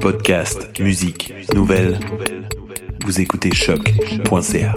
Podcast, musique, nouvelles. Vous écoutez choc.ca.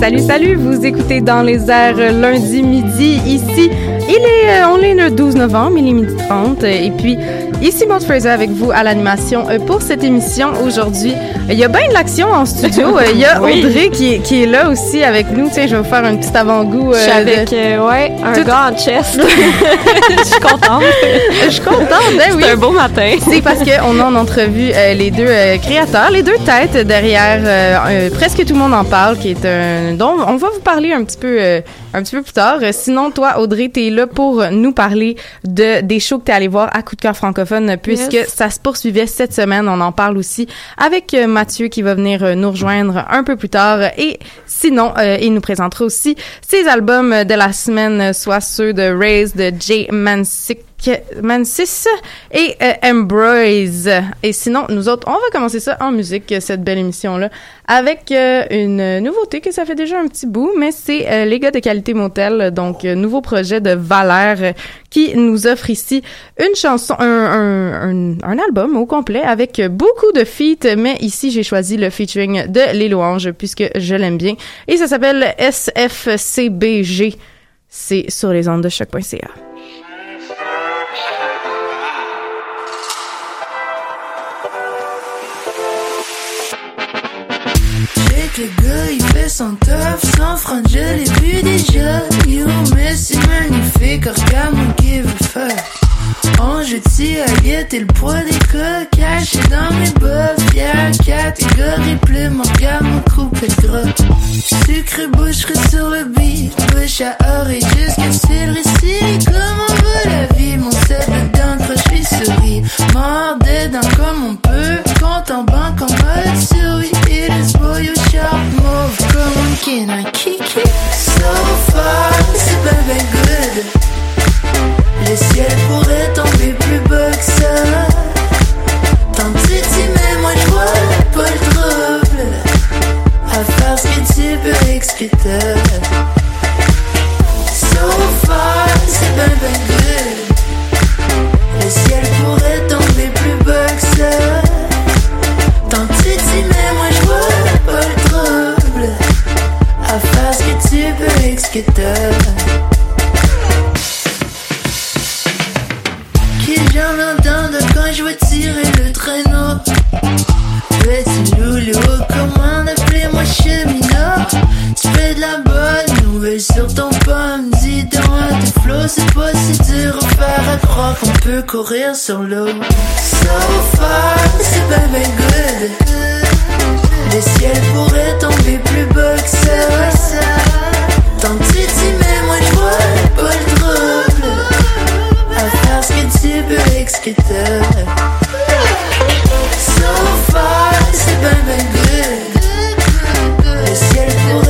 Salut, salut! Vous écoutez dans les airs lundi midi ici. Il est, euh, on est le 12 novembre, il est midi 30. Et puis, ici Maud Fraser avec vous à l'animation euh, pour cette émission aujourd'hui. Il y a bien de l'action en studio. Euh, Il y a Oui. Audrey qui, est- qui est là aussi avec nous. Tiens, je vais vous faire un petit avant-goût. Je suis euh, avec, de- euh, ouais, un Tout- gars en chest. Je suis contente. Je suis contente, ben oui. C'est un beau matin. C'est parce qu'on a en entrevue euh, les deux euh, créateurs, les deux têtes derrière euh, euh, Presque tout le monde en parle, qui est un dont on va vous parler un petit peu euh, un petit peu plus tard. Euh, Sinon, toi, Audrey, t'es là pour nous parler de des shows que t'es allé voir à Coup de cœur francophone, puisque Yes. ça se poursuivait cette semaine. On en parle aussi avec euh, Mathieu qui va venir euh, nous rejoindre un peu plus tard. Et sinon, euh, il nous présentera aussi ses albums de la semaine, soit ceux de Raise, de Jay Mansick. Mansis et euh, Ambrose. Et sinon, nous autres, on va commencer ça en musique, cette belle émission-là, avec euh, une nouveauté que ça fait déjà un petit bout, mais c'est euh, les gars de Qualité Motel, donc euh, nouveau projet de Valère euh, qui nous offre ici une chanson, un, un, un, un album au complet avec beaucoup de feats, mais ici j'ai choisi le featuring de Les Louanges puisque je l'aime bien. Et ça s'appelle SFCBG. C'est sur les ondes de choc.ca. Le gars il fait son taf sans front, je l'ai vu déjà. You, mais c'est magnifique, regarde mon veut. On je tire à guette et le poids des cas caché dans mes bas. Fier, catégorie plume, regarde mon coupe et gras. Sucre boucherie sur le beat, bouche à oreille jusqu'à c'est le récit. Comment va la vie, mon set de dents, croche les souris. Mort dedans comme on peut, compte en banque en mode survie. It is boy au sharp move, comme un kin, un kiki. So far, c'est ben ben good. Le ciel pourrait tomber plus bas que ça. Tant titi, mais moi je vois pas le trouble. À faire ce que tu peux expliquer. Expliquer. Qui j'en entends quand je vais tirer le traîneau Petit loulou, comment appeler moi cheminot Tu fais de la bonne nouvelle sur ton pomme Dis croire qu'on peut courir sur l'eau. So far, c'est ben ben good. Le ciel pourrait tomber plus bas que ça. Tant que tu t'y mets, moi je vois pas le trouble. À faire ce que tu peux avec. So far, c'est ben ben good. Le ciel pourrait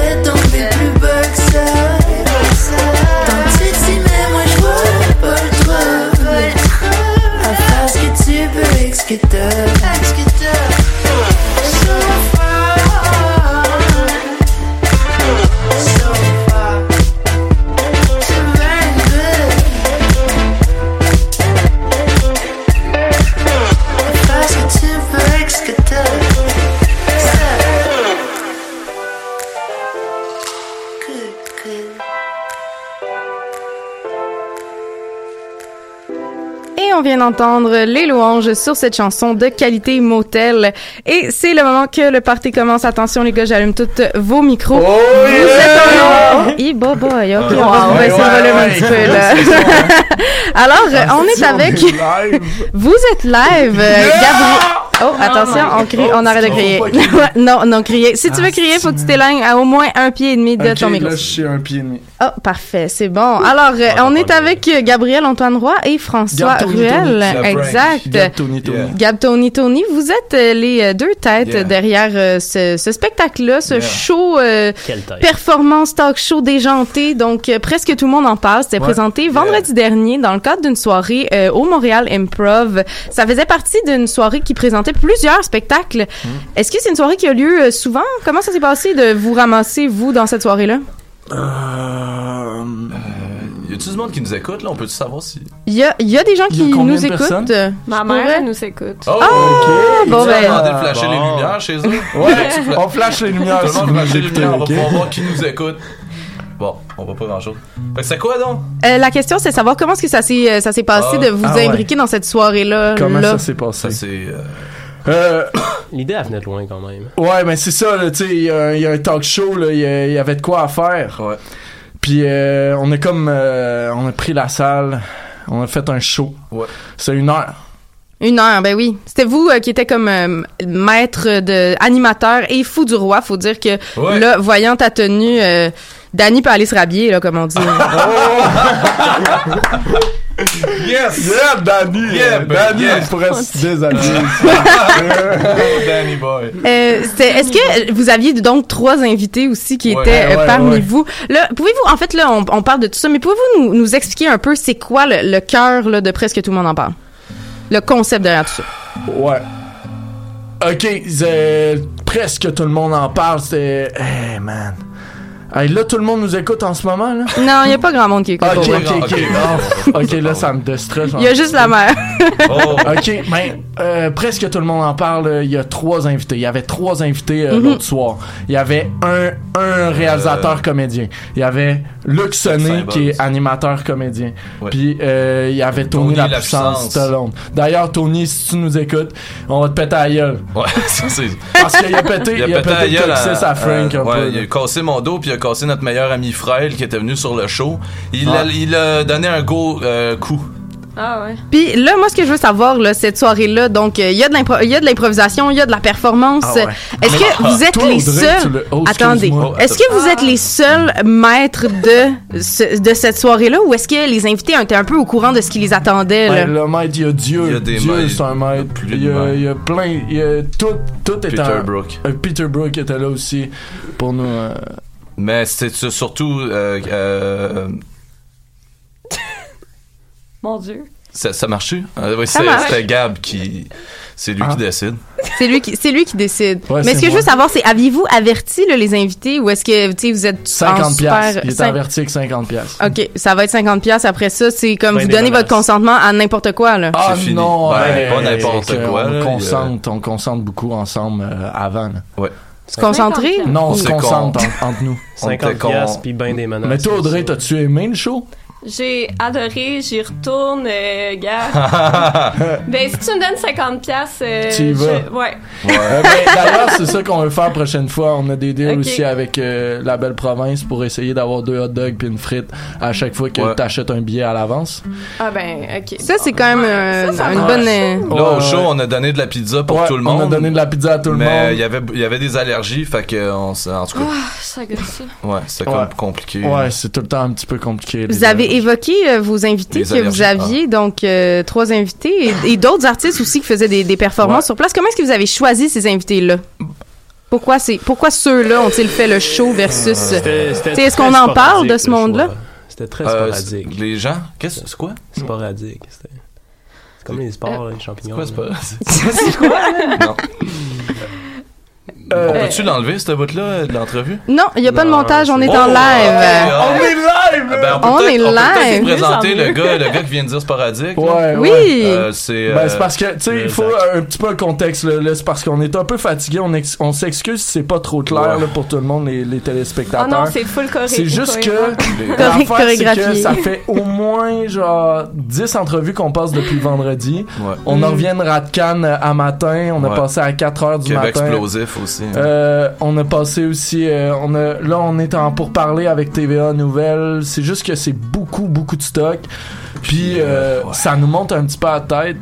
d'entendre les louanges sur cette chanson de qualité motel. Et c'est le moment que le party commence. Attention les gars, j'allume tous vos micros. Oh, Vous êtes en Et boy boy, ok, on va Ouais, baisser le volume un ouais, petit ouais. peu là. Alors, on est avec... Vous êtes live, Gabriel. Oh, attention, on crie, on arrête de crier. non, non, crier. Si tu veux crier, faut que tu t'éloignes à au moins un pied et demi de ton micro. là, je suis un pied et demi. Oh, parfait, c'est bon. Alors, euh, on est avec Gabriel Antoine Roy et François Gab Tony Ruel. Tony. Exact. Gab Tony Tony. Gab Tony Tony, vous êtes euh, les euh, deux têtes Yeah. derrière euh, ce, ce spectacle-là, ce Yeah. show euh, performance talk show déjanté. Donc, euh, presque tout le monde en parle. C'était Ouais. présenté vendredi dernier dans le cadre d'une soirée euh, au Montréal Improv. Ça faisait partie d'une soirée qui présentait plusieurs spectacles. Hmm. Est-ce que c'est une soirée qui a lieu euh, souvent? Comment ça s'est passé de vous ramasser, vous, dans cette soirée-là? Euh, Y a-tu du monde qui nous écoute, là? On peut-tu savoir si. Il y a, il y a des gens Il y a qui nous écoutent. euh, Ma mère elle nous écoute. Oh! Ah, bon, ben. demandé de flasher les lumières chez eux? Ouais, on flash les lumières. Tout le monde les lumières, on va pouvoir voir qui nous écoute. Bon, on va pas grand chose. Fait que c'est quoi donc? Euh, la question, c'est de savoir comment est-ce que ça s'est euh, ça s'est passé Ah. de vous Ah ouais. imbriquer dans cette soirée-là. Comment là? ça s'est passé? Ça, c'est. euh, Euh, L'idée, elle venait de loin quand même. ouais, mais c'est ça, tu sais, il y, a un- il y a un talk show, il y, avait de quoi à faire. Ouais. Puis euh, on est comme, euh, on a pris la salle, on a fait un show. Ouais. C'est une heure. Une heure, ben oui. C'était vous euh, qui était comme euh, maître de animateur et fou du roi. Faut dire que Ouais. là, voyant ta tenue, euh, Danny peut aller se rhabiller, là, comme on dit. Yes! Yeah, Danny! Yeah, Danny, yeah. il pourrait se déshabiller. Danny Boy. Euh, Est-ce que vous aviez donc trois invités aussi qui Ouais, étaient euh, ouais, parmi ouais. vous? Là, pouvez-vous, en fait, là, on, on parle de tout ça, mais pouvez-vous nous, nous expliquer un peu c'est quoi le, le cœur là, de presque tout le monde en parle? Le concept derrière tout ça. Ouais. Ok, c'est- presque tout le monde en parle. C'était. Hey, man. Hey, là, tout le monde nous écoute en ce moment, là? Non, il n'y a pas grand monde qui écoute. Ok, vrai. ok, ok. Ok. Oh, ok, là, ça me déstresse. Il y a juste la mère. Oh! Ok, ben, euh, presque tout le monde en parle. euh, Il y a trois invités. Il y avait trois invités euh, Mhm. l'autre soir. Il y avait un, un réalisateur comédien. Il y avait Luc Saint-Buzz. qui est animateur comédien. Ouais. Puis euh, il y avait Tony, Tony la, la puissance puissance. Stallone. D'ailleurs, Tony, si tu nous écoutes, on va te péter à la gueule. Ouais, ça, c'est. Parce qu'il a pété, il a pété, à Frank un ouais, peu. il a cassé mon dos puis il a cassé notre meilleur ami Frêle qui était venu sur le show. Il, Ouais. a, il a donné un go euh, coup. Ah ouais. Puis là, moi, ce que je veux savoir, là, cette soirée-là, donc, euh, il y a de l'impro- il y a de l'improvisation, il y a de la performance. Ah ouais. Est-ce que vous êtes Toi, les Audrey, seuls... le- oh, Attendez. excuse-moi. Est-ce que vous êtes les seuls maîtres de, ce- de cette soirée-là ou est-ce que les invités étaient un peu au courant de ce qui les attendait, là? Ouais, le maître, il y a Dieu. Il y a des Dieu, maîtres. c'est un maître. Il y a, de il y a plein. Il y a tout, tout est Peter en- Brook. Euh, Peter Brook était là aussi pour nous. euh, Mais c'était surtout. Euh, euh, Mon Dieu. ça, ça marche-tu? Euh, oui, Ça c'est- marche. c'était Gab qui. C'est lui Ah. qui décide. C'est lui qui, c'est lui qui décide. Ouais, Mais ce c'est que je veux savoir, c'est aviez-vous averti là, les invités ou est-ce que tu sais vous êtes en 50 super. Il est averti avec 50 piastres. Ok, ça va être 50 pièces après ça, c'est comme Ben vous donnez votre consentement à n'importe quoi là. Ah C'est fini. non, Ben, ouais, pas n'importe c'est quoi, là, On on concentre beaucoup ensemble euh, avant. là. Se concentrer? 50 Non, on se concentre en- entre nous. On 50 était con. piastres puis ben des menaces. Mais toi, Audrey, t'as-tu aimé le show? J'ai adoré, j'y retourne, euh, gars. ben, si tu me donnes 50 pièces, euh, Tu y vas? je- Ouais. Euh, ben, D'ailleurs, c'est ça qu'on veut faire la prochaine fois. On a des deals aussi avec euh, la belle province pour essayer d'avoir deux hot dogs puis une frite à chaque fois que Ouais. t'achètes un billet à l'avance. Ah ben, ok. Ça, c'est quand même euh, ça une bonne... euh, Là, au Ouais, show, ouais. on a donné de la pizza pour Ouais, tout le On monde. a donné de la pizza à tout le mais monde. il y avait il y avait des allergies, fait que on en tout cas, Ah, ça gosse ça. ouais, Ouais. comme compliqué. Ouais, c'est tout le temps un petit peu compliqué. Vous les avez évoqué euh, vos invités Les que vous aviez, donc euh, trois invités et, et d'autres artistes aussi qui faisaient des, des performances Ouais. sur place. Comment est-ce que vous avez choisi ces invités-là? Pourquoi c'est pourquoi ceux-là ont-ils fait le show versus C'était- c'était T'sais, est-ce qu'on en parle de sporadique, ce monde-là? C'était très Euh, sporadique. les gens, qu'est-ce c'est quoi? Sporadique. C'était. C'est comme les sports, là, les champignons. C'est quoi là. c'est pas Non. Euh, On peut-tu l'enlever cette bout là de l'entrevue? Non, il y a pas de montage, on est Oh, en ok, live. On est live! Ah, ben, on peut On est on peut live. présenter le gars, le gars qui vient de dire sporadique. là. Ouais, Oui. Euh, c'est Ben, euh, c'est parce que, tu sais, il faut un petit peu le contexte, là. c'est parce qu'on est un peu fatigué. On, ex- on s'excuse si c'est pas trop clair, Ouais. là, pour tout le monde, les, les Oh téléspectateurs. non, c'est full correct. C'est juste que que ça fait au moins genre 10 entrevues qu'on passe depuis vendredi. ouais. On en revient de Ratcan à matin, on a passé à 4 heures du Québec matin. explosif aussi. Hein. Euh, on a passé aussi, euh, on a, là on est en pour parler avec TVA Nouvelles. C'est juste que c'est beaucoup beaucoup de stock. Puis euh, ouais. ça nous monte un petit peu à la tête.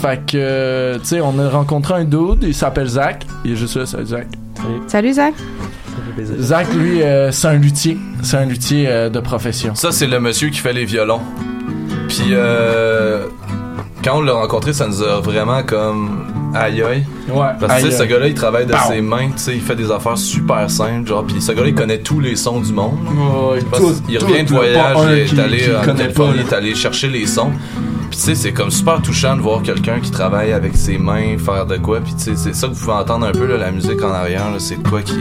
Fait que, tu sais, on a rencontré un dude, il s'appelle Zach. Il est juste là, c'est Zach. Salut Zach. Ça fait plaisir. Zach, lui, euh, c'est un luthier. C'est un luthier euh, de profession. Ça, c'est le monsieur qui fait les violons. Puis, euh, quand on l'a rencontré, ça nous a vraiment comme aïe aïe. Ouais. Parce que tu sais, ce gars-là, il travaille de Pow. ses mains, tu sais, il fait des affaires super simples, genre, puis ce gars-là, il connaît tous les sons du monde. Ouais, tout- il tout, revient de voyage, il est qui- allé qui en Californie, il est allé chercher les sons. Puis tu sais, c'est comme super touchant de voir quelqu'un qui travaille avec ses mains faire de quoi. Puis tu sais, c'est ça que vous pouvez entendre un peu là, la musique en arrière. là, C'est de quoi qui,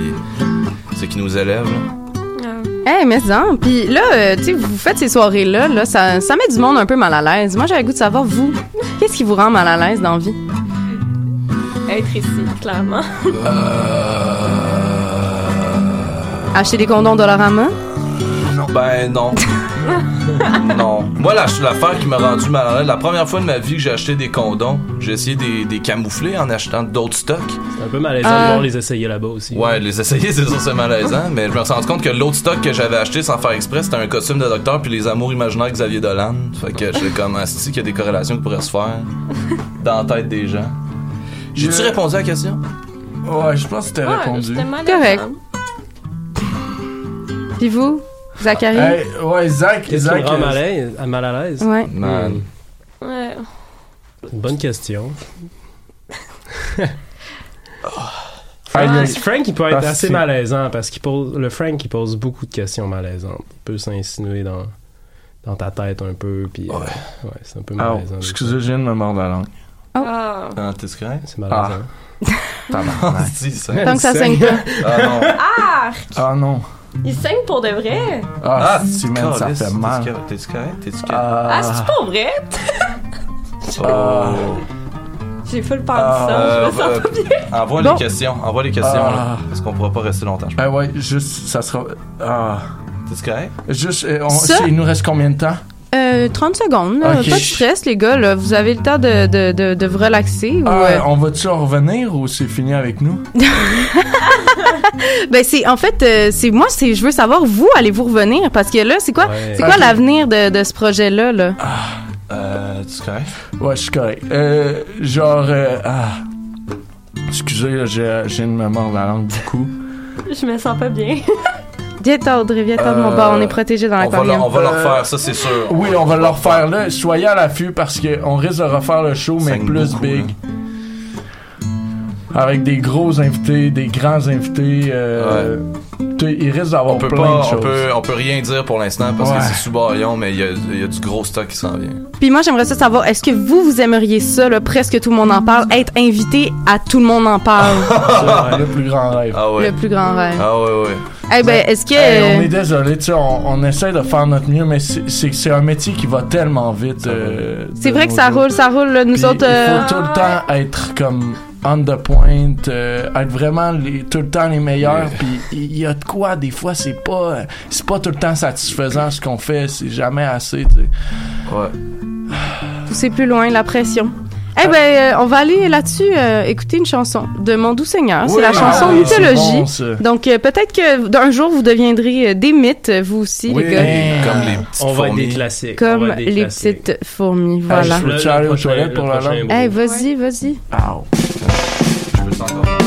c'est qui nous élève. là. Eh, mais non. Puis là, euh, tu sais, vous faites ces soirées-là, là, ça, ça met du monde un peu mal à l'aise. Moi, j'avais le goût de savoir, vous, qu'est-ce qui vous rend mal à l'aise dans la vie? Être ici, clairement. Acheter des condoms Dollarama? Ben non. non. Moi, la- l'affaire qui m'a rendu mal à l'aise, la première fois de ma vie que j'ai acheté des condoms, j'ai essayé des, des camoufler en achetant d'autres stocks. C'est un peu malaisant Ah. de voir les essayer là-bas aussi. Ouais, les essayer, c'est sûr, c'est malaisant, mais je me suis rendu compte que l'autre stock que j'avais acheté sans faire exprès, c'était un costume de docteur puis les amours imaginaires de Xavier Dolan. Fait que j'étais comme, asti qu'il y a des corrélations qui pourraient se faire dans la tête des gens. J'ai-tu Je- répondu à la question? Ouais, je pense que t'as Ouais, répondu. Correct. Puis vous, Zachary? Hey, ouais, Zach, Zach. me rend euh, mal à l'aise- mal à l'aise? Ouais. Man. Ouais. Une bonne question. Aïe. Frank, il peut être Parce que assez malaisant parce qu'il pose le Frank il pose beaucoup de questions malaisantes. Il peut s'insinuer dans dans ta tête un peu puis euh, ouais, c'est un peu Ah, malaisant. excusez, je viens de me mordre la langue. Ah. Ah, t'es correct? C'est malaisant. Tabarnak. Si, ça. Tant que ça saigne pas. Ah non. Ah! Ah non. Il saigne pour de vrai? Ah, si, man, ça fait mal. t'es-tu correct? T'es-tu correct? Ah, Ah, c'est pas vrai? ah, J'ai fait le peur Ah, du Euh, sang, je me sens euh, pas bien. envoie les questions. Envoie les questions, Ah. là, Parce qu'on pourra pas rester longtemps. ben ouais, juste, ça sera. Ah. T'es-tu correct? Juste, euh, on- il nous reste combien de temps? Euh, 30 secondes, là. Ok. pas de stress, les gars. Là. Vous avez le temps de, de, de, de vous relaxer. ou, Ah, euh, on va-tu en revenir ou c'est fini avec nous? Ben c'est en fait euh, c'est moi c'est je veux savoir vous allez-vous revenir? Parce que là c'est quoi Ouais. c'est quoi l'avenir de, de ce projet là? Là Euh, t'es correct? Ouais, je suis correct. Euh, genre, euh, ah. Excusez, j'ai j'ai une mordre la langue beaucoup. Je me sens pas bien. Viens Audrey viens de mon Euh, bord on est protégé dans On va, le- l'aquarium on va le Euh, refaire, ça c'est sûr. Oui, on va le refaire là. Soyez à l'affût parce qu'on risque de refaire le show, mais plus beaucoup, big. Avec des gros invités, des grands invités. Euh, tu sais, Il risque d'avoir On plein pas, de on choses. peut, on peut rien dire pour l'instant parce Ouais. que c'est sous baillon, mais il y a, il y a du gros stock qui s'en vient. puis moi j'aimerais ça savoir est-ce que vous vous aimeriez ça là presque tout le monde en parle être invité à tout le monde en parle? Le plus grand rêve. Ah ouais. le plus grand rêve Ah ouais, ouais. Eh ben est-ce que Hey, on est désolé, tu sais, on, on essaie de faire notre mieux, mais c'est- un métier qui va tellement vite. euh, c'est vrai que ça jours. roule ça roule là. nous Puis autres Il euh, faut tout le temps être comme on the point, euh, être vraiment les, tout le temps les meilleurs. Puis il y a de quoi, des fois, c'est pas, euh, c'est pas tout le temps satisfaisant ce qu'on fait, c'est jamais assez, tu sais. Ouais. Pousser plus loin, la pression. Eh ben, euh, on va aller là-dessus euh, écouter une chanson de Mon doux Seigneur. c'est la chanson ah Mythologie. bon. Donc euh, peut-être que d'un jour vous deviendrez des mythes, vous aussi, Oui, les gars. Comme les petites On va être des fourmis. classiques. Comme des les classiques. petites fourmis, Ah, voilà. je peux-tu Le- aller le aux toilettes pour la langue? Eh, vas-y, vas-y. Ow. Je peux t'entendre.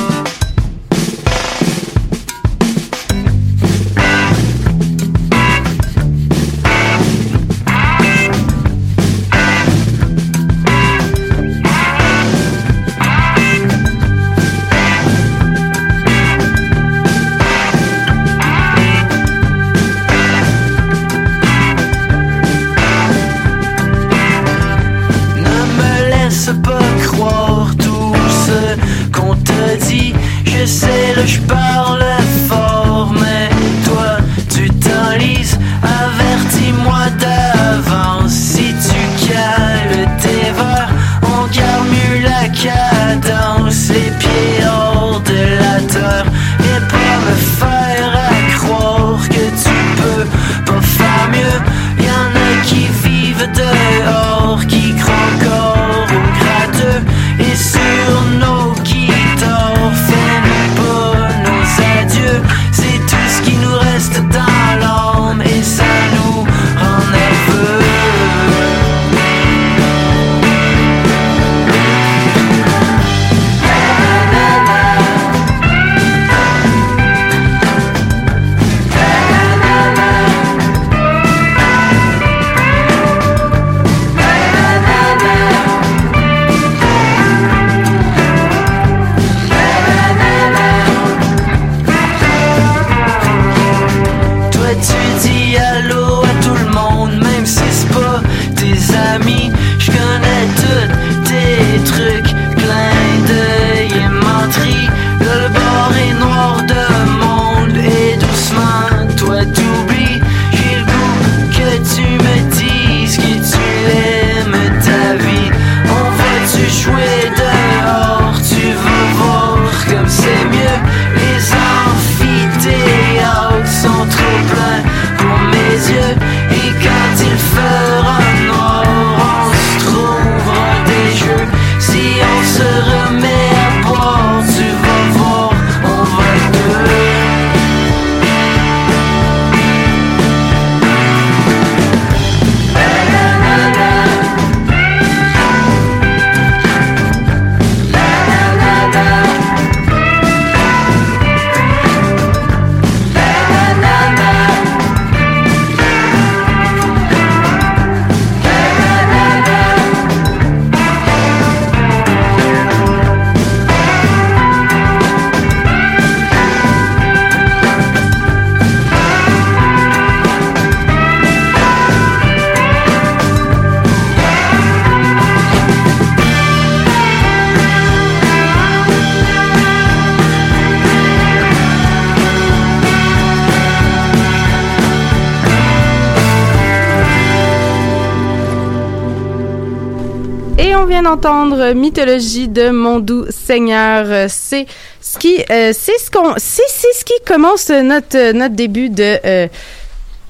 D'entendre Mythologie de mon doux Seigneur. Euh, C'est ce qui, euh, c'est ce qu'on, c'est, ce qui commence notre euh, notre début de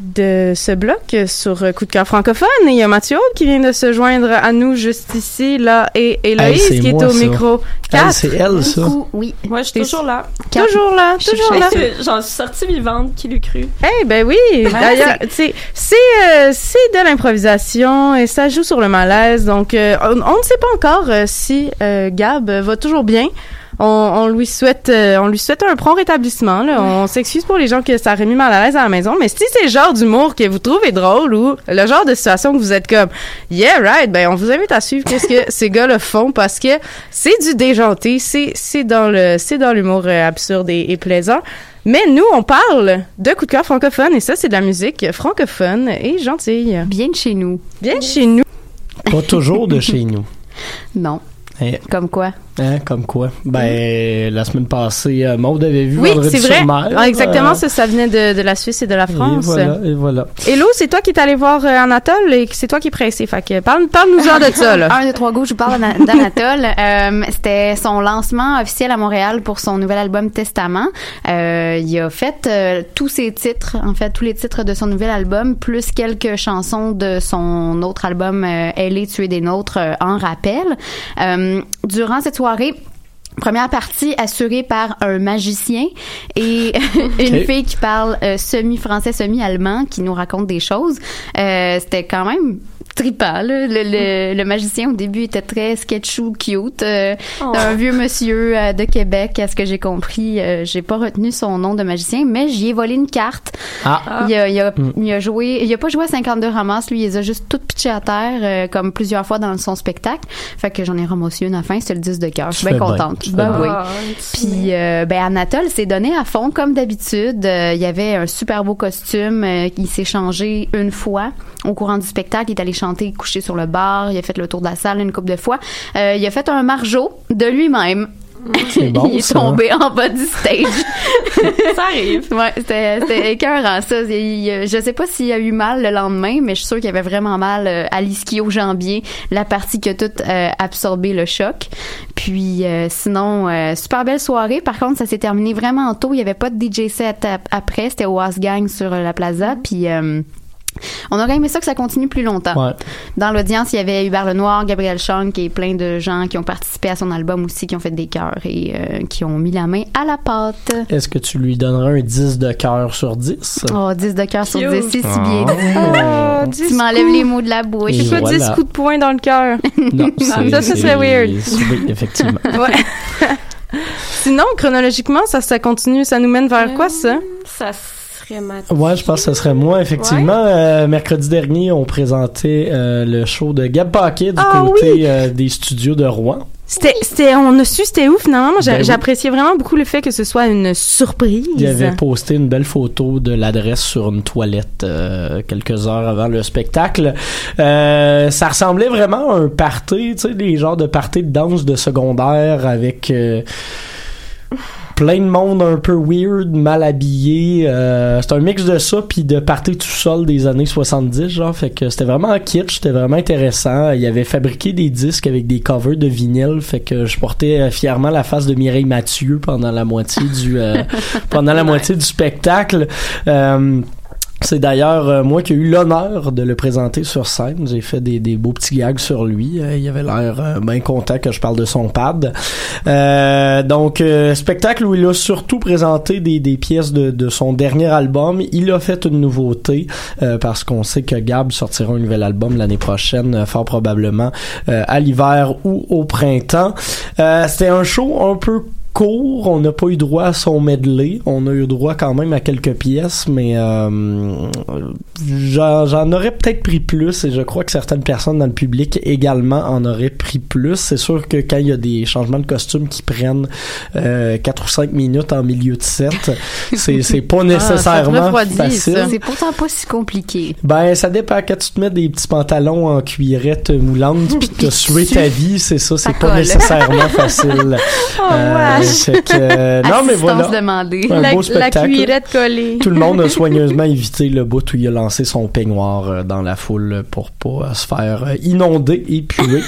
de ce bloc sur Coup de cœur francophone. Et il y a Mathieu qui vient de se joindre à nous juste ici, là, et Héloïse Hey, qui est moi, au ça. micro. Hey, c'est elle, ça. Oui. Moi, je suis toujours là. Toujours là, Je- toujours là. je- J'en suis sortie vivante, qui l'eût cru? Eh ben oui, d'ailleurs, tu sais, c'est euh, c'est de l'improvisation et ça joue sur le malaise. Donc, euh, on, on ne sait pas encore euh, si euh, Gab va toujours bien. On, on lui souhaite, euh, on lui souhaite un prompt rétablissement. Là. On s'excuse pour les gens que ça aurait mis mal à l'aise à la maison, mais si c'est le genre d'humour que vous trouvez drôle ou le genre de situation que vous êtes comme yeah right, ben on vous invite à suivre qu'est-ce que ces gars le font parce que c'est du déjanté, c'est c'est dans le c'est dans l'humour euh, absurde et, et plaisant. Mais nous, on parle de coup de cœur francophone et ça, c'est de la musique francophone et gentille. Bien de chez nous. Bien de chez nous. Pas toujours de chez nous. Non. Comme quoi? Hein, comme quoi? Ben, la semaine passée, euh, Maud avait vu Oui, Vendredi c'est vrai. sur mer. Ah, exactement, Euh, ça, ça venait de, de la Suisse et de la France. Et voilà, et voilà. Hello, c'est toi qui es allé voir euh, Anatole et c'est toi qui es pressé. Fait que parle, parle-nous-en de ça, là. Un, deux, trois go, je vous parle d'Ana- d'Anatole. Euh, C'était son lancement officiel à Montréal pour son nouvel album Testament. Euh, il a fait euh, tous ses titres, en fait, tous les titres de son nouvel album, plus quelques chansons de son autre album euh, Elle est tuée des nôtres euh, en rappel. Euh, durant cette soirée, Première partie assurée par un magicien et une fille qui parle euh, semi-français, semi-allemand, qui nous raconte des choses. Euh, C'était quand même trippant. là. Le, le, le magicien, au début, était très sketchou, cute. Euh, Oh. Un vieux monsieur euh, de Québec, à ce que j'ai compris. Euh, j'ai pas retenu son nom de magicien, mais j'y ai volé une carte. Ah. Il, a, il, a, Hmm. il a joué... Il a pas joué à 52 ramasses, lui. Il les a juste toutes pitchées à terre, euh, comme plusieurs fois dans son spectacle. Fait que j'en ai ramassé une à la fin. C'était le 10 de cœur. Je suis bien contente. Ben bien. oui. Ah, Puis euh, ben Anatole s'est donné à fond comme d'habitude. Euh, il y avait un super beau costume. euh, il s'est changé une fois au courant du spectacle. Il est allé chanter couché sur le bar. Il a fait le tour de la salle une couple de fois. Euh, il a fait un margeau de lui-même. Bon, il est ça. tombé en bas du stage. ça arrive. Ouais, c'était écœurant ça. Il- il- je sais pas s'il a eu mal le lendemain, mais je suis sûre qu'il avait vraiment mal euh, à l'ischio-jambier, la partie qui a tout euh, absorbé le choc. Puis euh, sinon, euh, super belle soirée. Par contre, ça s'est terminé vraiment tôt. Il y avait pas de DJ set ap- après. C'était au House Gang sur euh, la plaza. Puis euh, on aurait aimé ça que ça continue plus longtemps. Ouais. Dans l'audience, il y avait Hubert Lenoir, Gabriel Chang et plein de gens qui ont participé à son album aussi, qui ont fait des chœurs et euh, qui ont mis la main à la pâte. Est-ce que tu lui donneras un 10 de cœur sur 10? Oh, 10 de cœur sur Cute. 10, c'est si bien dit. Oh, tu 10 m'enlèves les mots de la bouche. C'est pas 10 voilà. coups de poing dans le cœur. Non, ça, serait weird. Oui, effectivement. Ouais. Sinon, chronologiquement, ça, ça continue, ça nous mène vers quoi, ça? Ça serait ma... Ouais, je pense que ce serait moi, effectivement. Euh, mercredi dernier, on présentait euh, le show de Gab Paquet du Ah côté oui! euh, des studios de Rouen. C'était, c'était, on a su, c'était ouf, finalement. Moi, Ben oui. j'appréciais vraiment beaucoup le fait que ce soit une surprise. Il avait posté une belle photo de l'adresse sur une toilette euh, quelques heures avant le spectacle. Euh, ça ressemblait vraiment à un party, tu sais, les genres de party de danse de secondaire avec euh, plein de monde un peu weird, mal habillé. Euh, c'est un mix de ça puis de party tout seul des années 70, genre. Fait que c'était vraiment kitsch, c'était vraiment intéressant. Il avait fabriqué des disques avec des covers de vinyle, fait que je portais euh, fièrement la face de Mireille Mathieu pendant la moitié du euh, pendant la moitié du spectacle. Euh, c'est d'ailleurs euh, moi qui ai eu l'honneur de le présenter sur scène. J'ai fait des, des beaux petits gags sur lui. Euh, il avait l'air euh, bien content que je parle de son pad. Euh, donc, euh, spectacle où il a surtout présenté des, des pièces de, de son dernier album. Il a fait une nouveauté parce qu'on sait que Gab sortira un nouvel album l'année prochaine, fort probablement à l'hiver ou au printemps. C'était un show un peu court, on n'a pas eu droit à son medley, on a eu droit quand même à quelques pièces, mais euh, j'en j'en aurais peut-être pris plus et je crois que certaines personnes dans le public également en auraient pris plus. C'est sûr que quand il y a des changements de costume qui prennent euh, 4 ou 5 minutes en milieu de set, c'est c'est pas nécessairement facile. C'est pourtant pas si compliqué. Ben, ça dépend. Quand tu te mets des petits pantalons en cuirette moulante puis que t'as sué ta vie, c'est ça, c'est pas colle. nécessairement facile. Oh, Euh. Fait que, euh, non, mais voilà. demandée. Un la, beau la spectacle. cuirette collée. Tout le monde a soigneusement évité le bout où il a lancé son peignoir euh, dans la foule pour pas euh, se faire inonder et puer.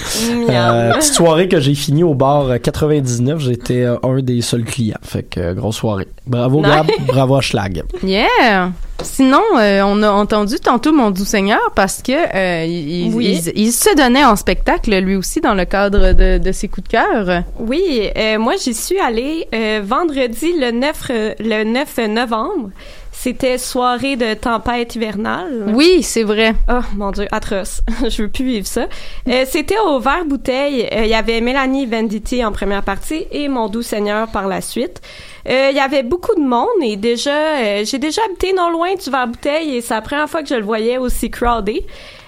Euh, petite soirée que j'ai fini au bar euh, 99, j'étais un des seuls clients. Fait que grosse soirée. Bravo Gab, bravo à Schlag. Yeah! Sinon, euh, on a entendu tantôt mon doux Seigneur parce que euh, il, il- Oui. il- il se donnait en spectacle lui aussi dans le cadre de, de ses coups de cœur. Oui, euh, moi j'y suis allée euh, vendredi le 9 euh, le 9 novembre. C'était soirée de tempête hivernale. Oui, c'est vrai. Oh mon dieu, atroce. Je veux plus vivre ça. Euh, C'était au verre bouteille. Euh, Il y avait Mélanie Venditti en première partie et mon doux Seigneur par la suite. Euh, Il y avait beaucoup de monde et déjà, j'ai déjà habité non loin du verre bouteille et c'est la première fois que je le voyais aussi crowded.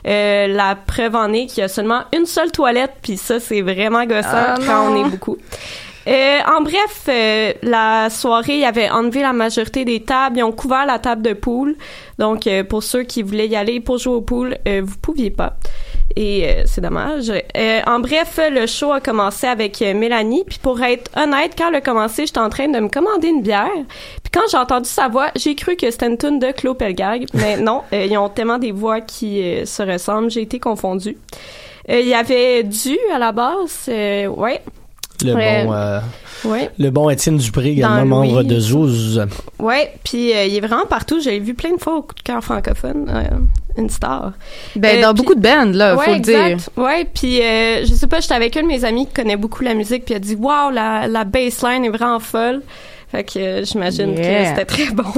La preuve en est qu'il y a seulement une seule toilette, puis ça c'est vraiment gossant Ah, quand on est beaucoup. Euh, en bref, euh, la soirée, il avait enlevé la majorité des tables. Ils ont couvert la table de pool. Donc, euh, pour ceux qui voulaient y aller pour jouer au pool, euh, vous pouviez pas. Et euh, c'est dommage. Euh, en bref, le show a commencé avec Mélanie. Puis pour être honnête, quand elle a commencé, j'étais en train de me commander une bière. Puis quand j'ai entendu sa voix, j'ai cru que c'était une tune de Claude Pelgag. Mais non, euh, ils ont tellement des voix qui se ressemblent. J'ai été confondue. Euh, Il y avait du à la base. euh, ouais. Le Ouais. bon, euh, Ouais. le bon Étienne Dupré, également Dans membre Louis. de Zouz. Ouais, puis euh, il est vraiment partout. J'ai vu plein de fois au coup de cœur francophone. euh, une star. Ben, Euh, dans beaucoup de bands, là, ouais, faut le dire. Ouais, puis euh, je sais pas, j'étais avec un de mes amis qui connaît beaucoup la musique, puis il a dit Waouh, la, la bassline est vraiment folle. Fait que euh, j'imagine Yeah. que c'était très bon.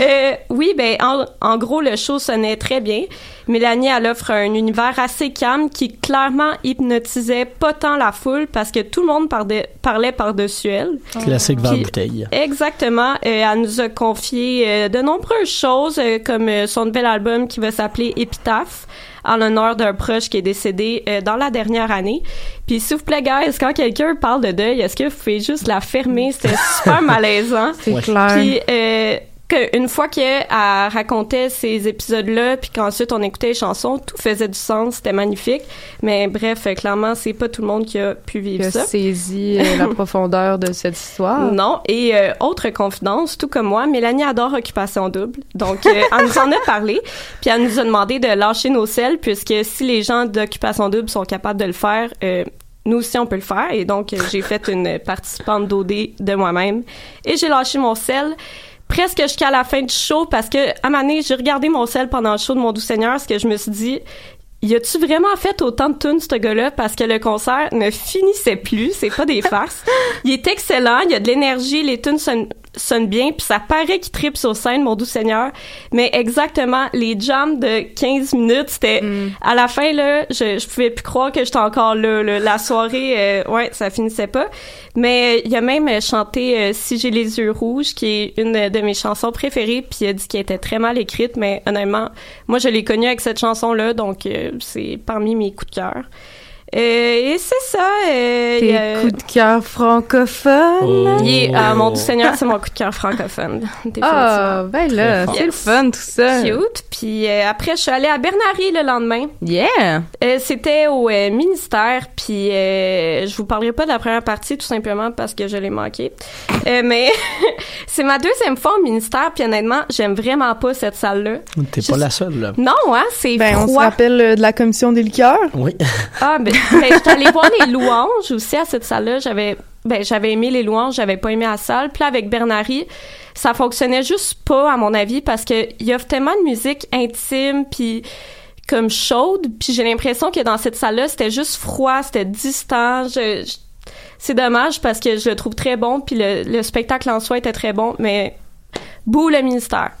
Euh, oui, ben en, en gros, le show sonnait très bien. Mélanie, elle offre un univers assez calme qui clairement hypnotisait pas tant la foule parce que tout le monde parlait, parlait par-dessus elle. Classique vers Puis- bouteille. Exactement. Euh, elle nous a confié euh, de nombreuses choses, euh, comme euh, son nouvel album qui va s'appeler Épitaphe, en l'honneur d'un proche qui est décédé euh, dans la dernière année. Puis s'il vous plaît, guys, quand quelqu'un parle de deuil, est-ce que vous pouvez juste la fermer? C'était super malaisant. C'est clair. Puis euh, que une fois qu'elle racontait ces épisodes-là, puis qu'ensuite on écoutait les chansons, tout faisait du sens, c'était magnifique. Mais bref, euh, clairement, c'est pas tout le monde qui a pu vivre Qui a ça. saisi euh, la profondeur de cette histoire. Non. Et euh, autre confidence, tout comme moi, Mélanie adore Occupation Double. Donc, euh, elle nous en a parlé. Puis elle nous a demandé de lâcher nos selles, puisque si les gens d'Occupation Double sont capables de le faire, euh, nous aussi, on peut le faire. Et donc, j'ai fait une participante d'OD de moi-même. Et j'ai lâché mon sel presque jusqu'à la fin du show parce que, à un moment j'ai regardé mon sel pendant le show de Mon Doux Seigneur, parce que je me suis dit, y a-tu vraiment fait autant de tunes, ce gars-là? Parce que le concert ne finissait plus. C'est pas des farces. Il est excellent. Il y a de l'énergie. Les tunes sonnent bien. Puis ça paraît qu'il tripe sur scène, mon doux seigneur. Mais exactement, les jams de 15 minutes, c'était... À la fin, là, je, je pouvais plus croire que j'étais encore là. là. La soirée, euh, ouais, ça finissait pas. Mais euh, il a même euh, chanté Si j'ai les yeux rouges, qui est une de mes chansons préférées. Puis il a dit qu'elle était très mal écrite. Mais honnêtement, moi, je l'ai connue avec cette chanson-là. Donc, euh, c'est parmi mes coups de cœur. Euh, et c'est ça. Euh, il y Tes a- coups de cœur francophones. il est, ah, mon doux Seigneur, c'est mon coup de cœur francophone. Ah, ben là, c'est le fun, tout ça. Cute. Puis euh, après, je suis allée à Bernary le lendemain. Yeah! Euh, C'était au euh, ministère, puis euh, je vous parlerai pas de la première partie tout simplement parce que je l'ai manqué. Euh, mais c'est ma deuxième fois au ministère, puis honnêtement, j'aime vraiment pas cette salle-là. T'es pas la seule, là. Non, hein, c'est Ben, on se rappelle euh, de la commission des liqueurs. Oui. Ah, ben, ben j'étais allée voir les louanges aussi à cette salle-là. J'avais, ben, j'avais aimé les louanges, j'avais pas aimé la salle. Puis là, avec Bernary, ça fonctionnait juste pas, à mon avis, parce que il y a tellement de musique intime, puis comme chaude. Puis j'ai l'impression que dans cette salle-là, c'était juste froid, c'était distant. C'est dommage parce que je le trouve très bon, puis le, le spectacle en soi était très bon, mais bouh le ministère.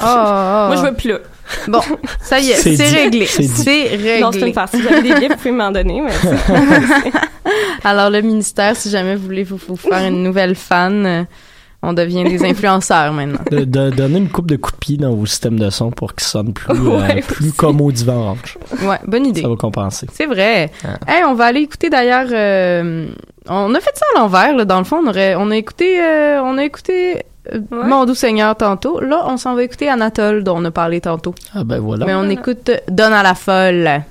Ah, Moi, je veux plus là. Bon, ça y est, C'est réglé. C'est réglé. Non, c'est une farce. Si vous avez des billets, vous pouvez m'en donner. Mais Alors, le ministère, si jamais vous voulez vous, vous faire une nouvelle fan, euh, on devient des influenceurs maintenant. De, de donner une coupe de coups de pied dans vos systèmes de son pour qu'ils sonnent plus, euh, plus comme au divan orange. Ouais, bonne idée. Ça va compenser. C'est vrai. Ah. Hey, on va aller écouter d'ailleurs. euh, on a fait ça à l'envers, là. Dans le fond, on aurait, on a écouté, euh, on a écouté Mon doux Seigneur tantôt. Là, on s'en va écouter Anatole, dont on a parlé tantôt. Ah ben voilà. Mais on écoute Donne à la folle.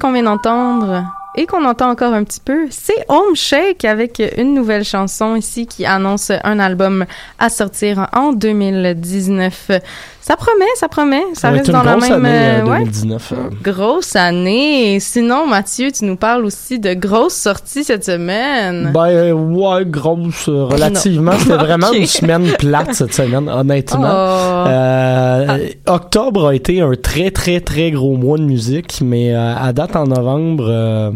Qu'on vient d'entendre et qu'on entend encore un petit peu, c'est Home Shake avec une nouvelle chanson ici qui annonce un album à sortir en 2019. Ça promet, ça promet, ça, va reste être dans une la grosse même année, euh, euh, ouais. 2019. euh. grosse année. Et Sinon, Mathieu, tu nous parles aussi de grosses sorties cette semaine. Ben euh, ouais, grosse euh, relativement. C'était vraiment une semaine plate cette semaine, honnêtement. Oh. Euh, Octobre a été un très très très gros mois de musique, mais euh, à date en novembre, euh,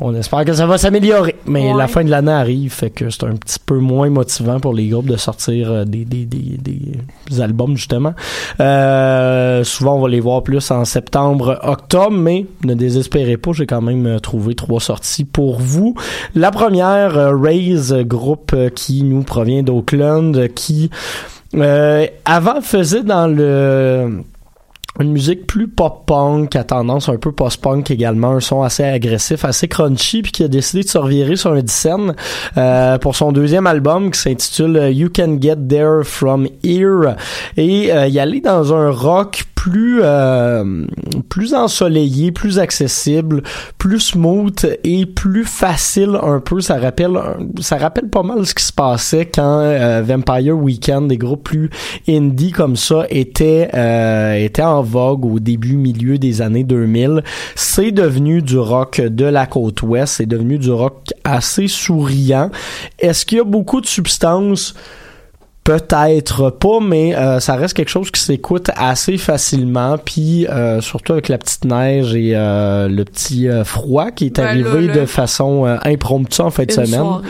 on espère que ça va s'améliorer. Mais Ouais. la fin de l'année arrive, fait que c'est un petit peu moins motivant pour les groupes de sortir euh, des, des, des, des albums justement. Euh, souvent on va les voir plus en septembre, octobre, mais ne désespérez pas, j'ai quand même euh, trouvé trois sorties pour vous. La première, euh, Raise, groupe qui nous provient d'Auckland, euh, qui euh, avant faisait dans le une musique plus pop-punk, à tendance un peu post-punk également, un son assez agressif, assez crunchy, puis qui a décidé de se revirer sur un dixaine euh, pour son deuxième album qui s'intitule euh, You Can Get There From Here. Et euh, y aller dans un rock plus euh, plus ensoleillé, plus accessible, plus smooth et plus facile un peu. Ça rappelle ça rappelle pas mal ce qui se passait quand euh, Vampire Weekend, des groupes plus indie comme ça, étaient euh, étaient en vogue au début milieu des années 2000. C'est devenu du rock de la côte ouest. C'est devenu du rock assez souriant. Est-ce qu'il y a beaucoup de substance? Peut-être pas, mais euh, ça reste quelque chose qui s'écoute assez facilement. Puis euh, surtout avec la petite neige et euh, le petit euh, froid qui est Ben, arrivé là, là. de façon euh, impromptue en fin de semaine. soirée.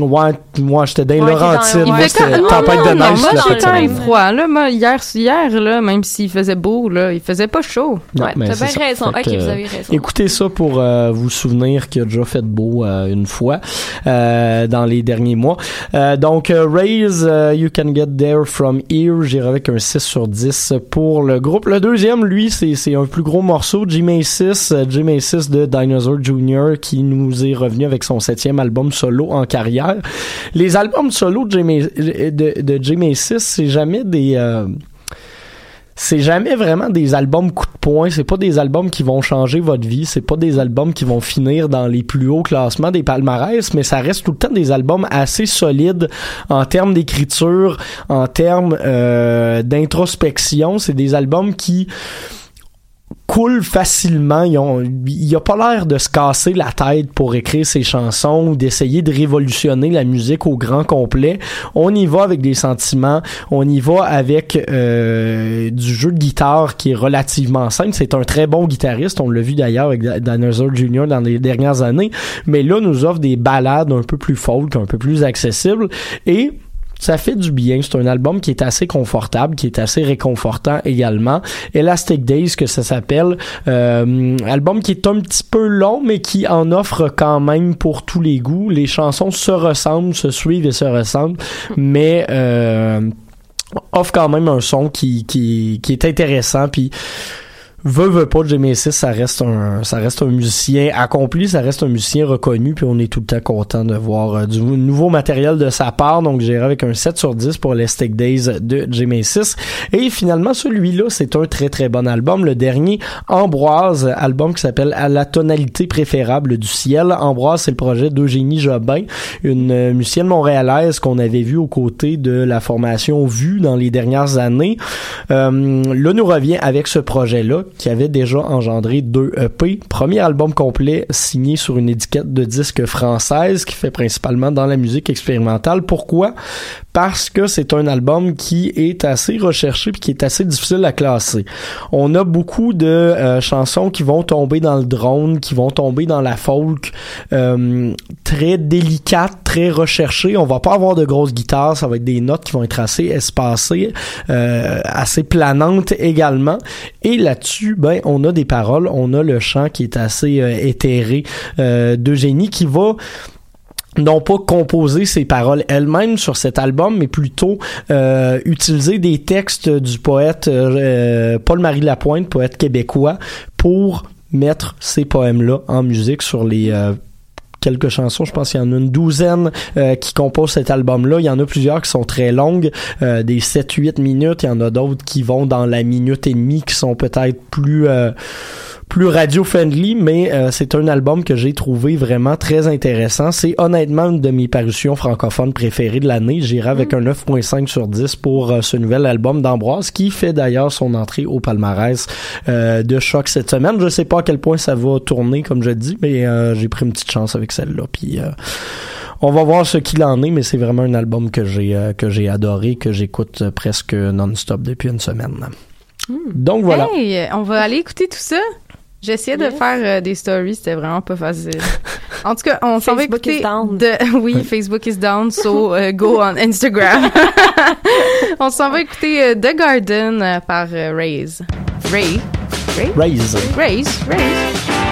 Ouais, moi j'étais dans Ouais, dans- Moi, c'était tempête non, de neige moi j'ai quand même froid. Là, moi, hier, hier, là, même s'il faisait beau, là, il faisait pas chaud. Non, Ouais, t'as bien raison. Fait Ok, vous avez raison. Écoutez ça pour euh, vous souvenir qu'il a déjà fait beau euh, une fois euh, dans les derniers mois. Euh, donc, euh, Raise, euh, You Can Get There From Here, j'irai avec un 6 sur 10 pour le groupe. Le deuxième, lui, c'est c'est un plus gros morceau, Jimmy 6, euh, Jimmy 6 de Dinosaur Jr. qui nous est revenu avec son septième album solo en carrière. Les albums solo de Jimmy, de, de Jimmy 6, c'est jamais des... euh, c'est jamais vraiment des albums coup de poing, c'est pas des albums qui vont changer votre vie, c'est pas des albums qui vont finir dans les plus hauts classements des palmarès, mais ça reste tout le temps des albums assez solides en termes d'écriture, en termes euh, d'introspection, c'est des albums qui coulent facilement. Ils ont, il a pas l'air de se casser la tête pour écrire ses chansons ou d'essayer de révolutionner la musique au grand complet. On y va avec des sentiments. On y va avec euh, du jeu de guitare qui est relativement simple. C'est un très bon guitariste. On l'a vu d'ailleurs avec Da- Dinosaur Jr. dans les dernières années. Mais là, nous offre des ballades un peu plus folk, un peu plus accessibles. Et ça fait du bien. C'est un album qui est assez confortable, qui est assez réconfortant également. Elastic Days, que ça s'appelle. Euh, album qui est un petit peu long, mais qui en offre quand même pour tous les goûts. Les chansons se ressemblent, se suivent et se ressemblent, mais euh, offre quand même un son qui, qui, qui est intéressant. Puis veut veut pas Jimmy 6 ça reste un ça reste un musicien accompli ça reste un musicien reconnu puis on est tout le temps content de voir euh, du nouveau matériel de sa part. Donc j'irai avec un 7 sur 10 pour les Stick Days de Jimmy 6 et finalement celui-là c'est un très très bon album. Le dernier Ambroise album qui s'appelle à la tonalité préférable du ciel. Ambroise c'est le projet d'Eugénie Jobin une euh, musicienne montréalaise qu'on avait vue aux côtés de la formation Vue dans les dernières années. Euh, là nous revient avec ce projet là qui avait déjà engendré deux EP. Premier album complet signé sur une étiquette de disque française qui fait principalement dans la musique expérimentale. Pourquoi? Parce que c'est un album qui est assez recherché puis qui est assez difficile à classer. On a beaucoup de euh, chansons qui vont tomber dans le drone, qui vont tomber dans la folk, euh, très délicates, très recherchées. On va pas avoir de grosses guitares, ça va être des notes qui vont être assez espacées, euh, assez planantes également. Et là-dessus, ben, on a des paroles, on a le chant qui est assez euh, éthéré euh, d'Eugénie qui va non pas composer ses paroles elle-même sur cet album, mais plutôt euh, utiliser des textes du poète euh, Paul-Marie Lapointe, poète québécois, pour mettre ces poèmes-là en musique sur les euh, quelques chansons, je pense qu'il y en a une douzaine euh, qui composent cet album-là. Il y en a plusieurs qui sont très longues, euh, des 7-8 minutes. Il y en a d'autres qui vont dans la minute et demie, qui sont peut-être plus... euh, plus radio-friendly, mais euh, c'est un album que j'ai trouvé vraiment très intéressant. C'est honnêtement une de mes parutions francophones préférées de l'année. J'irai avec un 9.5 sur 10 pour euh, ce nouvel album d'Ambroise, qui fait d'ailleurs son entrée au palmarès euh, de choc cette semaine. Je sais pas à quel point ça va tourner, comme je dis, mais euh, j'ai pris une petite chance avec celle-là. Puis euh, on va voir ce qu'il en est, mais c'est vraiment un album que j'ai euh, que j'ai adoré, que j'écoute presque non-stop depuis une semaine. Donc voilà. Hey, on va aller écouter tout ça. J'essayais de faire euh, des stories, c'était vraiment pas facile. En tout cas, on s'en va Facebook écouter is down. de oui, Facebook is down, so uh, go on Instagram. on s'en va écouter euh, The Garden euh, par Raze. Ray. Ray. Raise. Raze. Raze.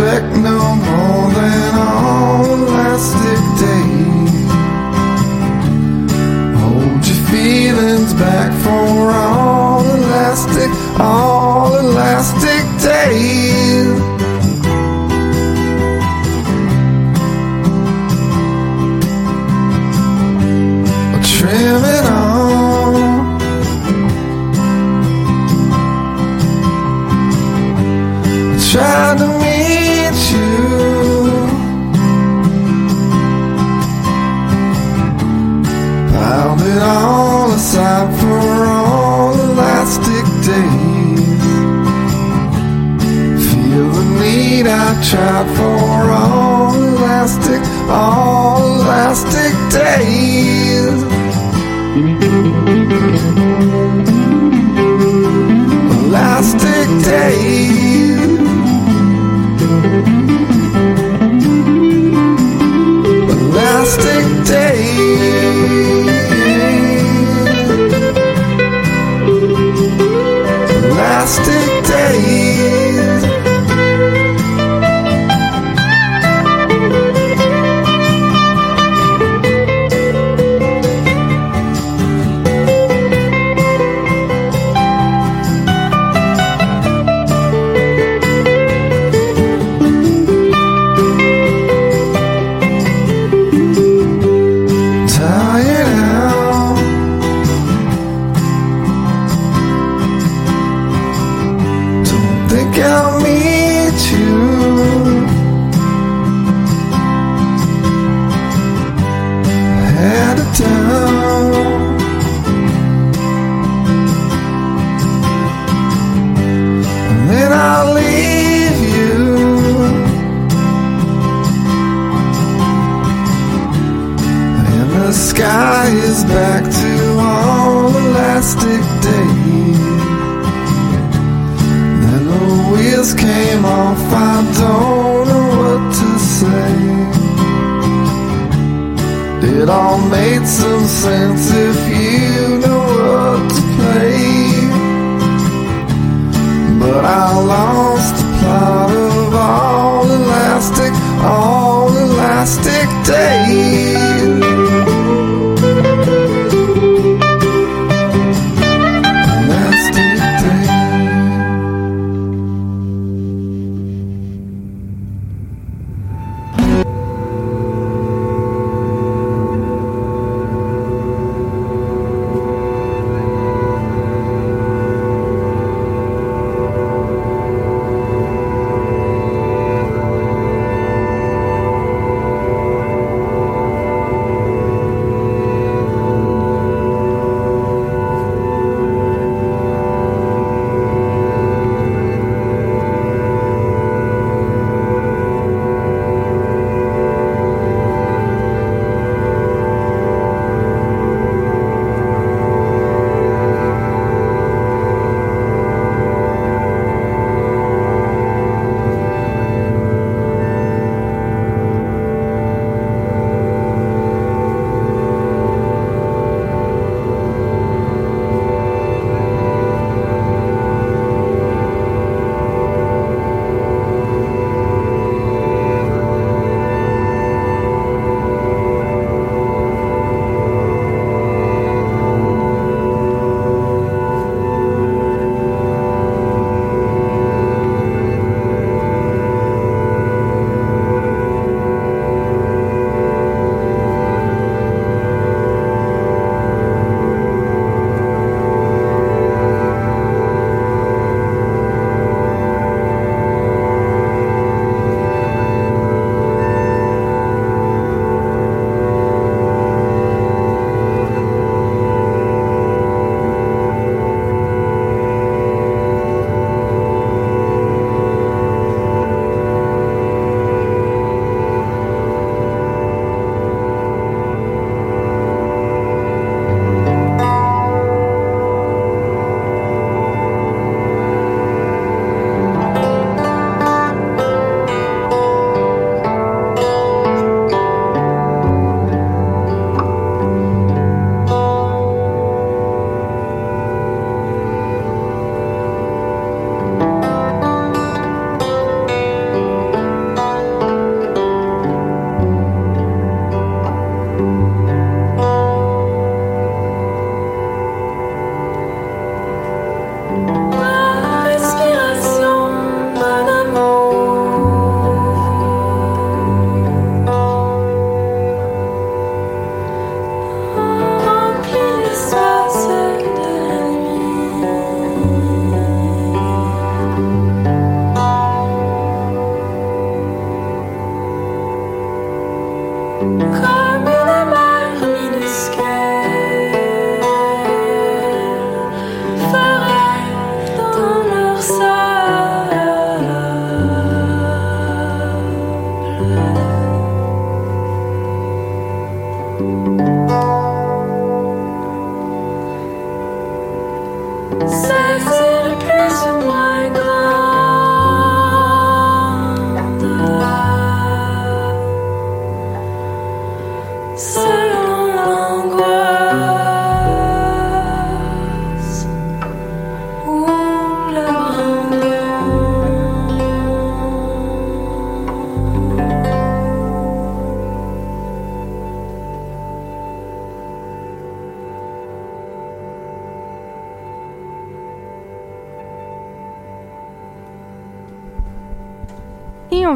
no more.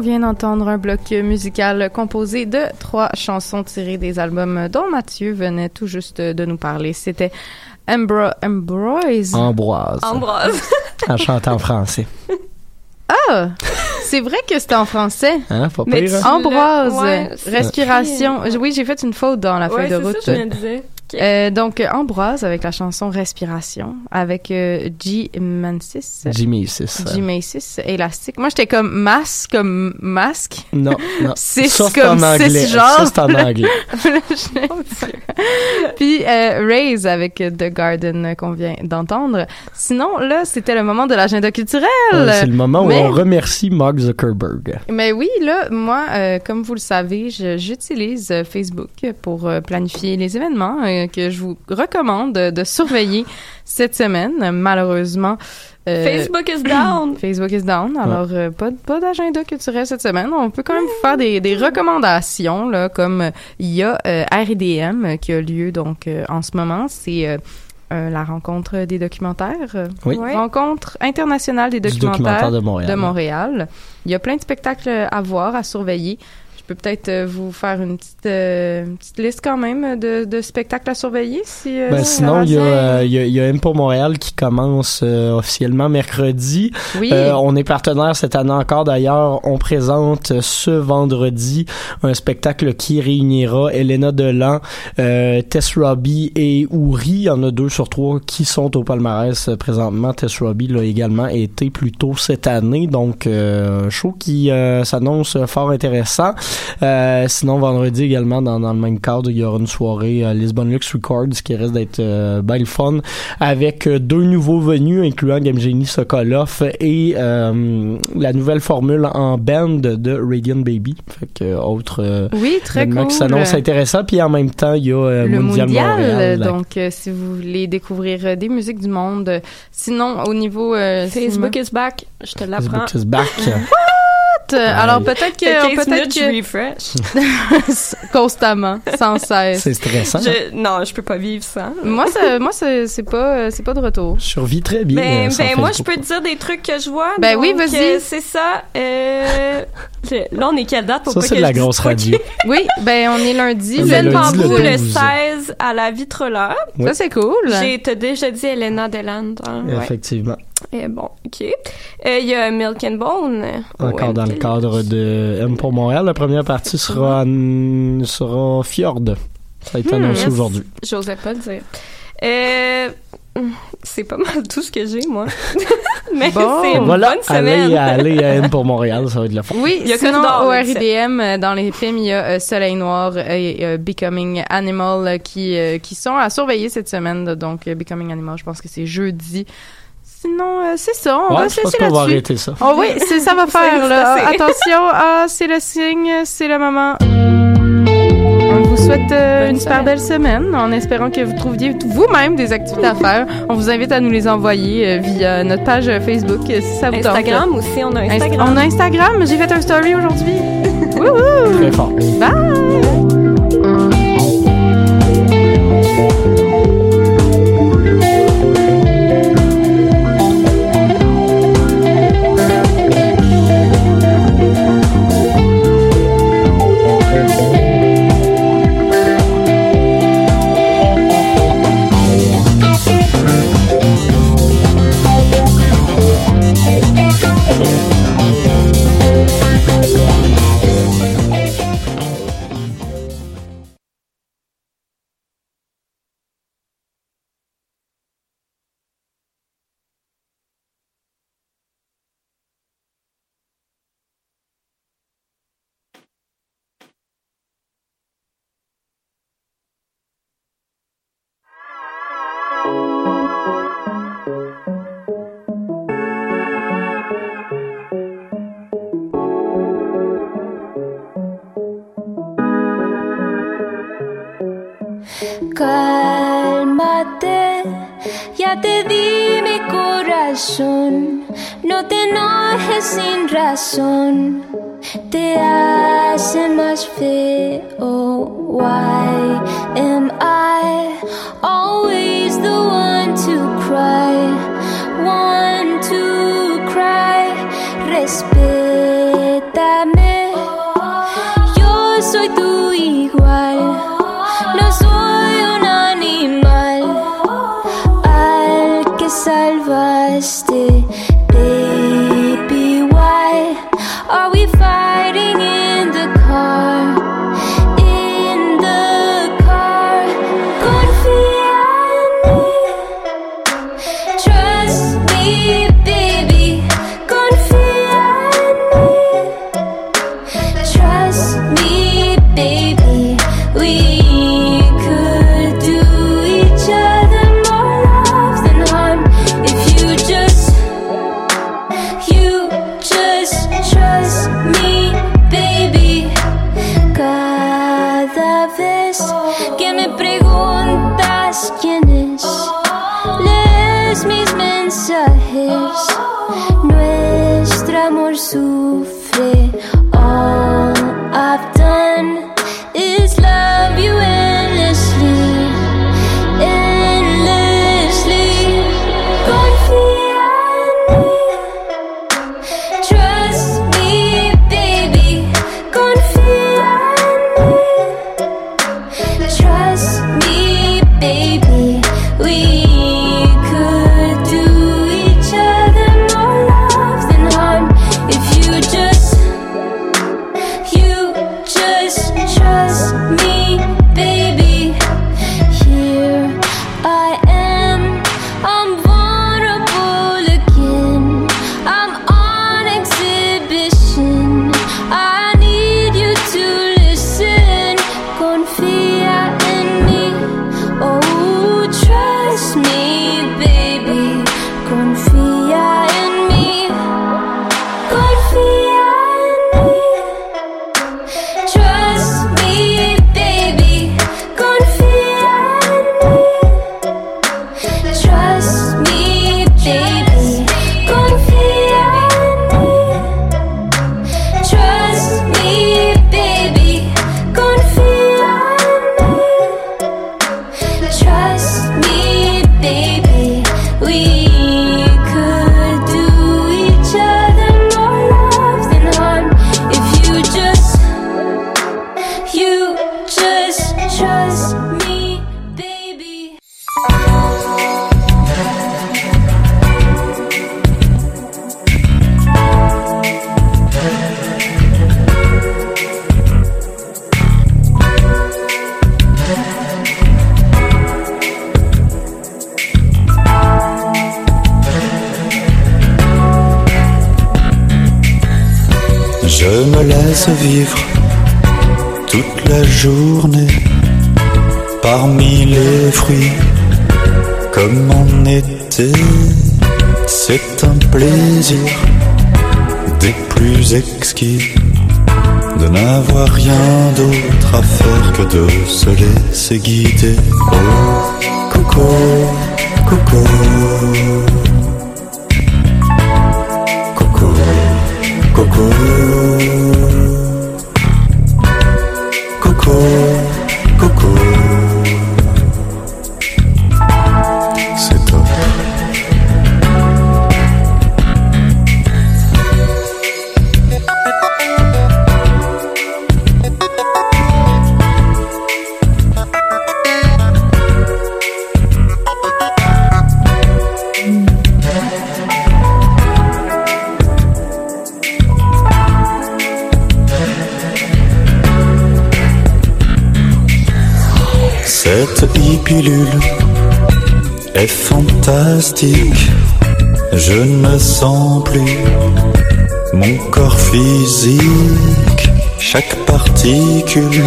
Vient d'entendre un bloc musical composé de trois chansons tirées des albums dont Mathieu venait tout juste de nous parler. C'était Ambro Ambroise. Ambroise. Ambroise. En chantant en français. Ah! C'est vrai que c'était en français. Hein, pas Mais pire, hein? Ambroise, Ouais, respiration. Oui, j'ai fait une faute dans la feuille Ouais, de c'est route. ça, je me disais. Euh, donc, Ambroise avec la chanson Respiration, avec euh, G. Mansis. Jimmy 6. G. Macis, élastique. Moi, j'étais comme masque, comme masque. Non, non. Six Ça, c'est comme en anglais. six genres. Ça, c'est en anglais. Puis euh, Raise avec The Garden qu'on vient d'entendre. Sinon, là, c'était le moment de l'agenda culturel. Euh, c'est le moment où on remercie Mark Zuckerberg. Mais oui, là, moi, euh, comme vous le savez, je- j'utilise euh, Facebook pour euh, planifier les événements que je vous recommande de, de surveiller cette semaine. Malheureusement, euh, Facebook is down. Facebook is down. Alors, euh, pas, de- pas d'agenda culturel cette semaine. On peut quand même vous faire des, des recommandations, là, comme euh, il y a euh, RIDM euh, qui a lieu donc euh, en ce moment. C'est euh, euh, la rencontre des documentaires. Oui. Rencontre internationale des documentaires, documentaire de Montréal. Montréal. Il y a plein de spectacles à voir, à surveiller. Je peux peut-être euh, vous faire une petite, euh, petite liste quand même de, de spectacles à surveiller. Si, euh, Ben, sinon, il y, a, euh, il y, a, il y a M pour Montréal qui commence euh, officiellement mercredi. Oui. Euh, on est partenaire cette année encore. D'ailleurs, on présente ce vendredi un spectacle qui réunira Elena Delan, euh, Tess Robbie et Ouri. Il y en a deux sur trois qui sont au palmarès présentement. Tess Robbie l'a également été plus tôt cette année. Donc, euh, un show qui euh, s'annonce fort intéressant. Euh, sinon, vendredi également, dans, dans le même cadre, il y aura une soirée à Lisbon Lux Records qui risque d'être euh, bien le fun avec euh, deux nouveaux venus, incluant Game Genie Sokolov et euh, la nouvelle formule en band de Radiant Baby. Fait que, euh, autre euh, Oui, très cool. qui s'annonce intéressant. Puis en même temps, il y a euh, le Mondial, mondial, Montréal. donc euh, si vous voulez découvrir euh, des musiques du monde, euh, sinon au niveau euh, Facebook cinéma- is back. Je te l'apprends. Facebook is back. What? Alors peut-être que 15 peut-être je que refresh. constamment, sans cesse. C'est stressant. Je- non, je peux pas vivre sans. Moi, ça- moi, c'est pas, euh, c'est pas de retour. Je survis très bien. Ben, euh, ben moi, je peux te dire des trucs que je vois. Ben oui, vas-y. euh, c'est ça. Euh, je- là, on est quelle date pour Ça, pas c'est que de la je grosse radio. Oui, ben on est lundi. Ben, Sven lundi, le Pambou le 12. 16 à la Vitroleur. Ouais. Ça, c'est cool. J'ai déjà dit Elena Deland. hein, ouais. Et bon, ok. Euh, Il y a Milk and Bone. Encore Ouais, dans le cadre de M pour Montréal. La première partie sera, en- sera Fjord. Ça a été Hmm, annoncé aujourd'hui. J'osais pas le dire. Euh, c'est pas mal tout ce que j'ai, moi. Mais Bon. c'est une Voilà, bonne semaine. allez, allez à M pour Montréal, ça va être le fun. Oui, Il y a sinon au RIDM, euh, dans les films, il y a euh, Soleil Noir et euh, Becoming Animal euh, qui, euh, qui sont à surveiller cette semaine. Donc, euh, Becoming Animal, je pense que c'est jeudi. Sinon, euh, c'est ça, on Ouais, va je se pense laisser qu'on va arrêter ça. Oh oui, c'est ça va faire, là. Attention, ah, c'est le signe, c'est le moment. On vous souhaite euh, une super semaine. belle semaine en espérant que vous trouviez vous-même des activités à faire. On vous invite à nous les envoyer euh, via notre page Facebook si ça vous tente. Instagram aussi, on a Inst- Instagram. on a Instagram, j'ai fait un story aujourd'hui. Wouhou! Très fort. Bye! Cálmate, ya te di mi corazón. No te enojes sin razón, te hace más feo. Why exquis de n'avoir rien d'autre à faire que de se laisser guider. Oh, coco, coco. Coco, coco. Sens plus mon corps physique. Chaque particule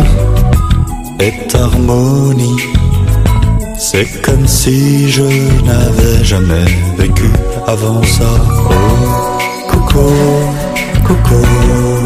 est harmonie. C'est comme si je n'avais jamais vécu avant ça. Oh, coco, coco.